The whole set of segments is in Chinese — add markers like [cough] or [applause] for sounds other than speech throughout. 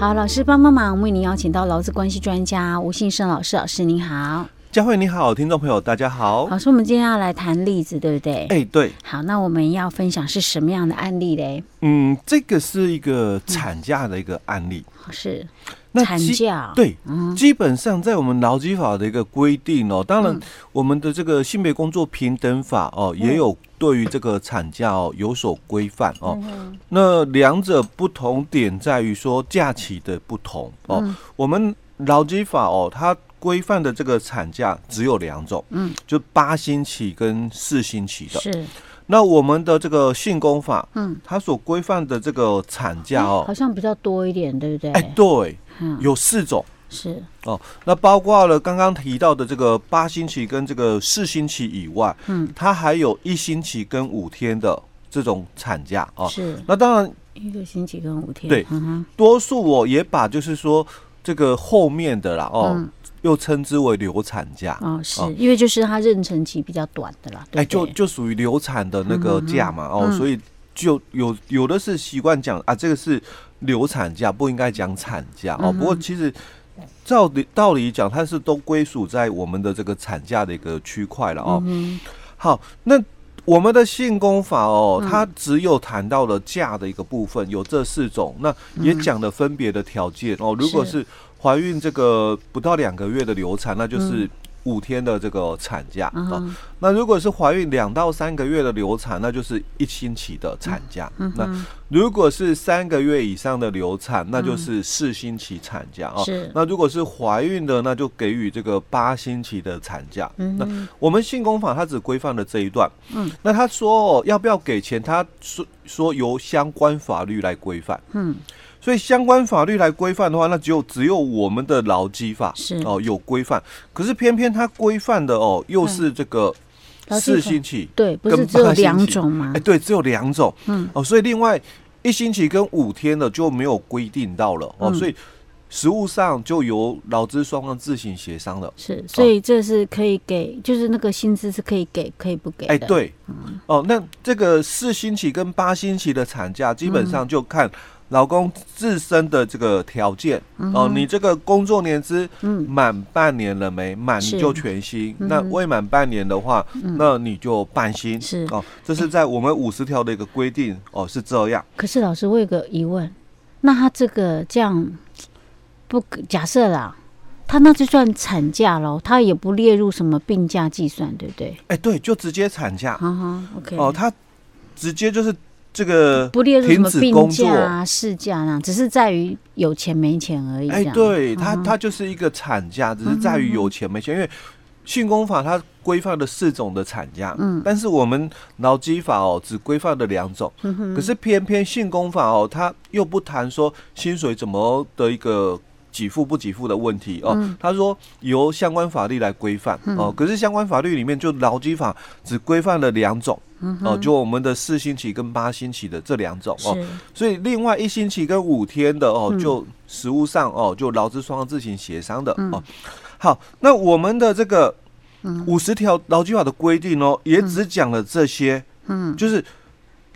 好，老师帮帮忙，为您邀请到劳资关系专家吴信胜老师，老师您好，佳慧你好，听众朋友大家好。老师，我们今天要来谈例子，对不对？哎，对。好，那我们要分享是什么样的案例嘞？嗯，这个是一个产假的一个案例，嗯、是。那产假对，基本上在我们劳基法的一个规定哦，当然我们的这个性别工作平等法哦，也有对于这个产假哦有所规范哦。那两者不同点在于说假期的不同哦。我们劳基法哦，它规范的这个产假只有两种，嗯，就八星期跟四星期的。是。那我们的这个性工法，嗯，它所规范的这个产假哦，好像比较多一点，对不对？哎，对。有四种是哦，那包括了刚刚提到的这个八星期跟这个四星期以外，嗯，它还有一星期跟五天的这种产假哦。是，那当然一个星期跟五天，对，多数我也把就是说这个后面的啦哦，又称之为流产假。哦，是因为就是它妊娠期比较短的啦，哎，就就属于流产的那个假嘛哦，所以就有有的是习惯讲啊，这个是。流产假不应该讲产假。哦，不过其实照理道理讲，它是都归属在我们的这个产假的一个区块了哦。好，那我们的性功法哦，它只有谈到了假的一个部分，有这四种，那也讲了分别的条件。哦。如果是怀孕这个不到两个月的流产，那就是。五天的这个产假啊，uh. 那如果是怀孕两到三个月的流产，那就是一星期的产假。Uh. 那如果是三个月以上的流产，那就是四星期产假啊。是。那如果是怀孕的，那就给予这个八星期的产假。Uh huh. 那我们性工法它只规范了这一段。嗯、uh。那他说哦，要不要给钱？他说说由相关法律来规范。嗯、uh。所以相关法律来规范的话，那只有只有我们的劳基法是。哦有规范，可是偏偏它规范的哦又是这个四星期，对，不是只有两种吗？哎，对，只有两种，嗯。哦，所以另外一星期跟五天的就没有规定到了。哦，所以实务上就由劳资双方自行协商了。是，所以这是可以给，就是那个薪资是可以给，可以不给。哎，对，哦，那这个四星期跟八星期的产假，基本上就看。老公自身的这个条件、嗯、哦，你这个工作年资满半年了没？满就全薪。嗯、那未满半年的话，嗯、那你就半薪。是哦，这是在我们五十条的一个规定、欸、哦，是这样。可是老师，我有个疑问，那他这个这样不假设啦，他那就算产假喽，他也不列入什么病假计算，对不对？哎、欸，对，就直接产假。嗯哈，OK。哦，他直接就是。这个不列入什么病假啊、事假啊，只是在于有钱没钱而已。哎，对，它它就是一个产假，只是在于有钱没钱。因为性工法它规范了四种的产假，嗯，但是我们劳基法哦只规范了两种，可是偏偏性工法哦，它又不谈说薪水怎么的一个。给付不给付的问题哦，嗯、他说由相关法律来规范哦，可是相关法律里面就劳基法只规范了两种、哦，就我们的四星期跟八星期的这两种哦，所以另外一星期跟五天的哦，就实务上哦，就劳资双方自行协商的、嗯、哦。好，那我们的这个五十条劳基法的规定哦，也只讲了这些，嗯，就是。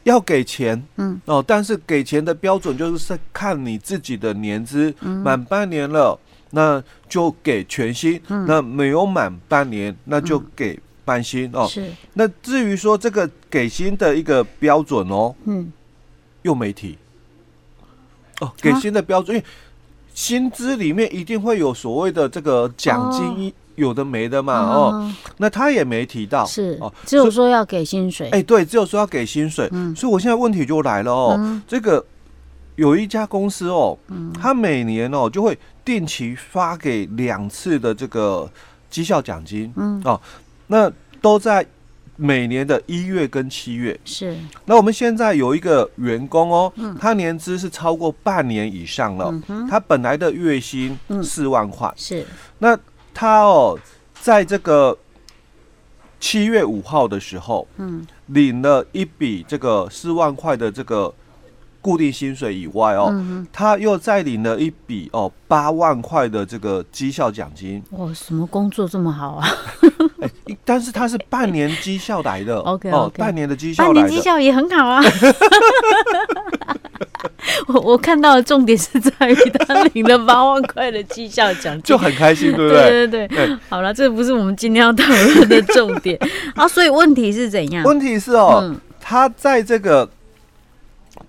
要给钱，嗯哦，但是给钱的标准就是看你自己的年资满半年了，那就给全薪；那没有满半年，那就给半薪哦。是。那至于说这个给薪的一个标准哦，嗯，又没提。哦，给薪的标准，因为薪资里面一定会有所谓的这个奖金有的没的嘛哦，那他也没提到是哦，只有说要给薪水。哎，对，只有说要给薪水。嗯，所以我现在问题就来了哦，这个有一家公司哦，他每年哦就会定期发给两次的这个绩效奖金，嗯哦，那都在。每年的一月跟七月。是，那我们现在有一个员工哦，他年资是超过半年以上了，他本来的月薪四万块，是，那他哦，在这个七月五号的时候，嗯，领了一笔这个四万块的这个固定薪水以外哦，他又再领了一笔哦八万块的这个绩效奖金。哇，什么工作这么好啊？欸、但是他是半年绩效来的，OK，, okay. 哦，半年的绩效，半年绩效也很好啊。[laughs] 我我看到的重点是在于他领了八万块的绩效奖金，就很开心，对不对？对对对。对好了，这不是我们今天要讨论的重点 [laughs] 啊。所以问题是怎样？问题是哦，嗯、他在这个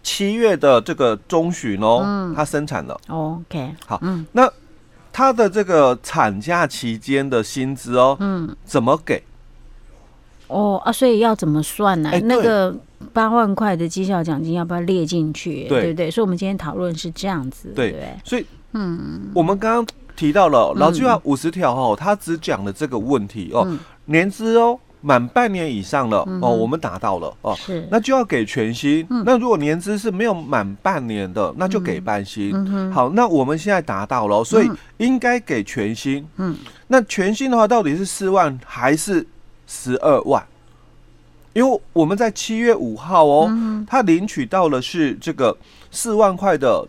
七月的这个中旬哦，嗯、他生产了。OK，好，嗯，那。他的这个产假期间的薪资哦，嗯，怎么给？哦啊，所以要怎么算呢？那个八万块的绩效奖金要不要列进去？对不对？所以，我们今天讨论是这样子，对不对？所以，嗯，我们刚刚提到了劳基法五十条哦，他只讲了这个问题哦，年资哦。满半年以上了哦，我们达到了哦，是，那就要给全薪。那如果年资是没有满半年的，那就给半薪。好，那我们现在达到了，所以应该给全薪。嗯，那全薪的话，到底是四万还是十二万？因为我们在七月五号哦，他领取到了是这个四万块的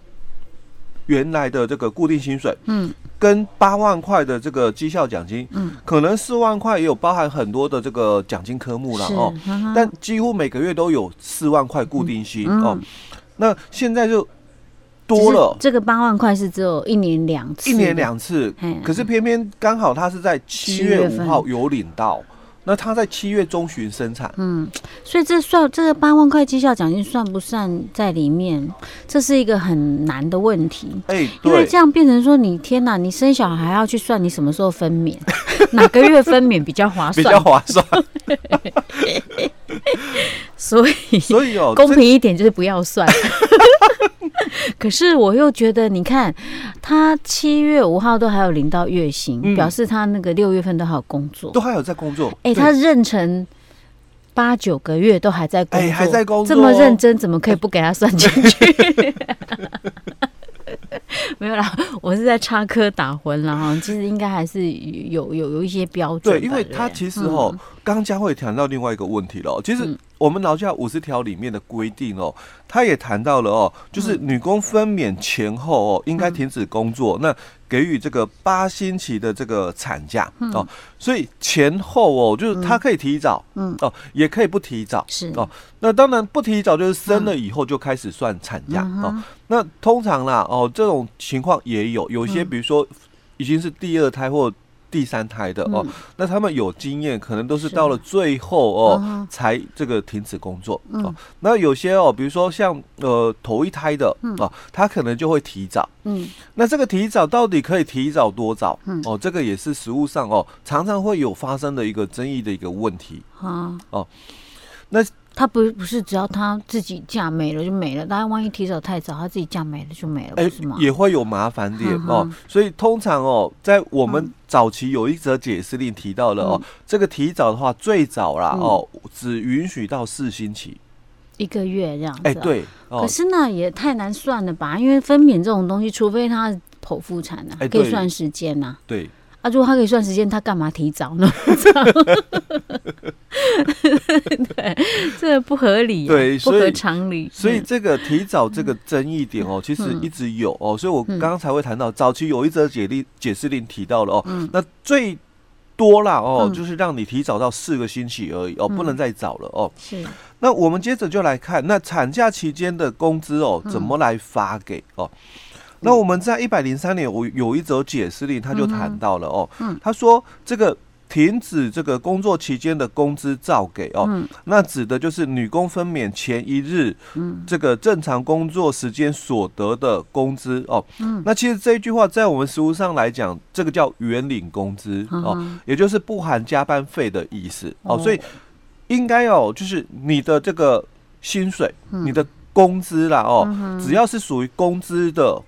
原来的这个固定薪水。嗯。跟八万块的这个绩效奖金，嗯，可能四万块也有包含很多的这个奖金科目了哦，但几乎每个月都有四万块固定薪哦。那现在就多了，这个八万块是只有一年两次，一年两次，可是偏偏刚好他是在七月五号有领到。那他在七月中旬生产，嗯，所以这算这个八万块绩效奖金算不算在里面？这是一个很难的问题，哎，因为这样变成说，你天哪，你生小孩要去算你什么时候分娩，[laughs] 哪个月分娩比较划算？比较划算。[laughs] 所以，所以哦，公平一点就是不要算。[laughs] 可是我又觉得，你看他七月五号都还有领到月薪，嗯、表示他那个六月份都还有工作，都还有在工作。哎、欸，他妊娠八九个月都还在工作，哎、欸，还在工作，这么认真，怎么可以不给他算进去？[laughs] 没有啦，我是在插科打诨了哈。其实应该还是有有有一些标准。对，因为他其实哦，刚刚佳慧谈到另外一个问题了。其实我们劳教五十条里面的规定哦，他也谈到了哦，就是女工分娩前后哦，应该停止工作。那给予这个八星期的这个产假哦，所以前后哦，就是他可以提早，嗯哦，也可以不提早，是哦。那当然不提早就是生了以后就开始算产假哦。那通常啦哦，这种情况也有，有些比如说已经是第二胎或第三胎的哦，那他们有经验，可能都是到了最后哦才这个停止工作哦。那有些哦，比如说像呃头一胎的哦，他可能就会提早。嗯，那这个提早到底可以提早多早？嗯，哦，这个也是实物上哦常常会有发生的一个争议的一个问题啊。哦，那。他不不是只要他自己嫁没了就没了，大家万一提早太早，他自己嫁没了就没了，哎，是吗？也会有麻烦点哦。所以通常哦，在我们早期有一则解释令提到了哦，这个提早的话最早啦哦，只允许到四星期，一个月这样子。哎，对。可是那也太难算了吧？因为分娩这种东西，除非他剖腹产呢，可以算时间呐。对。啊，如果他可以算时间，他干嘛提早呢？对，[laughs] 这个不合理，对，不合常理。所以这个提早这个争议点哦，其实一直有哦。所以我刚刚才会谈到，早期有一则解例解释令提到了哦，那最多啦哦，就是让你提早到四个星期而已哦，不能再早了哦。是。那我们接着就来看，那产假期间的工资哦，怎么来发给哦？那我们在一百零三年，我有一则解释令，他就谈到了哦，他说这个停止这个工作期间的工资照给哦，嗯。那指的就是女工分娩前一日，嗯。这个正常工作时间所得的工资哦。嗯。那其实这一句话在我们实务上来讲，这个叫原领工资哦嗯，也就是不含加班费的意思哦。哦。所以应该哦，就是你的这个薪水，嗯。你的工资啦哦，只要是属于工资的。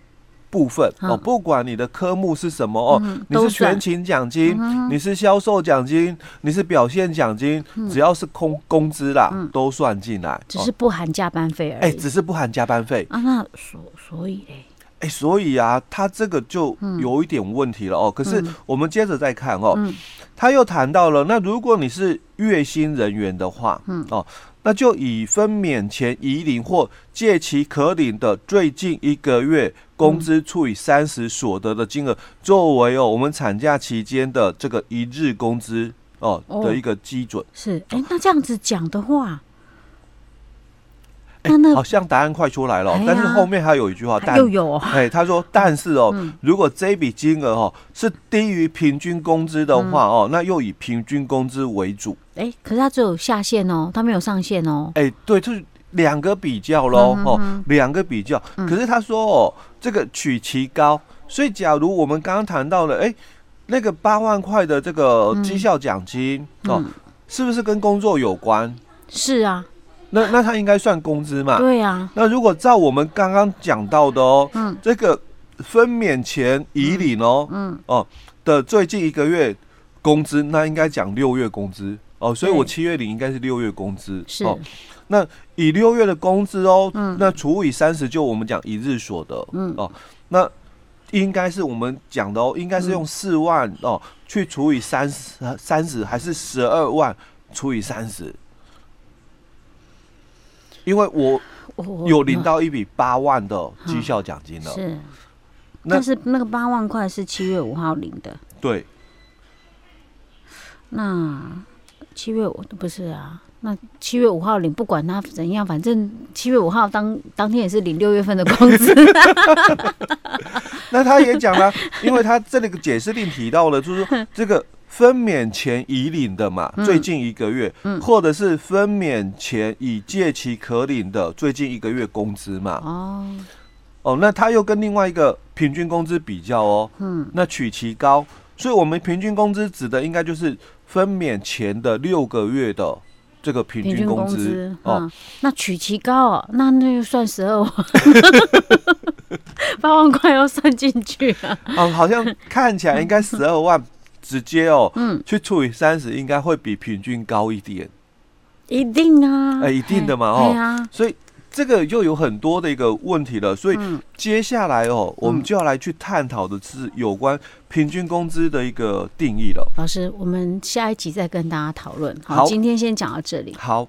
部分哦，嗯不管你的科目是什么哦，嗯你是全勤奖金，你是销售奖金，你是表现奖金，只要是空工资啦，都算进来。只是不含加班费而已。哎，只是不含加班费。啊，那所所以嘞，哎，所以啊，他这个就有一点问题了哦。可是我们接着再看哦，他又谈到了，那如果你是月薪人员的话，嗯哦。那就以分娩前已领或借其可领的最近一个月工资除以三十所得的金额，作为哦我们产假期间的这个一日工资哦的一个基准。是，哎，那这样子讲的话，哎，好像答案快出来了，但是后面还有一句话，但又有，哎，他说，[laughs] 但是哦，如果这笔金额哦是低于平均工资的话哦，那又以平均工资为主。哎，可是他只有下限哦，他没有上限哦。哎，对，就是两个比较喽，哦，两个比较。可是他说哦，这个取其高，所以假如我们刚刚谈到了，哎，那个八万块的这个绩效奖金哦，是不是跟工作有关？是啊。那那他应该算工资嘛？对啊。那如果照我们刚刚讲到的哦，嗯，这个分娩前已领哦，嗯哦的最近一个月工资，那应该讲六月工资。哦，所以我七月领应该是六月工资。是。哦。那以六月的工资哦，嗯，那除以三十，就我们讲一日所得，嗯。哦，那应该是我们讲的哦，应该是用四万哦去除以三十，三十还是十二万除以三十？因为我有领到一笔八万的绩效奖金了，是，但是那个八万块是七月五号领的，对。那七月五不是啊？那七月五号领，不管他怎样，反正七月五号当当天也是领六月份的工资。[laughs] 那他也讲了，因为他这里个解释令提到了，就是说这个。分娩前已领的嘛，最近一个月，或者是分娩前已借其可领的最近一个月工资嘛。哦，哦，那他又跟另外一个平均工资比较哦。嗯，那取其高，所以我们平均工资指的应该就是分娩前的六个月的这个平均工资哦、嗯。那取其高哦，那那就算十二万，[laughs] 八万块要算进去啊。哦，好像看起来应该十二万。[laughs] [laughs] 直接哦，嗯，去除以三十，应该会比平均高一点，一定啊，哎、欸，一定的嘛，哦，啊、所以这个又有很多的一个问题了，所以接下来哦，嗯、我们就要来去探讨的是有关平均工资的一个定义了。老师，我们下一集再跟大家讨论。好，好今天先讲到这里。好。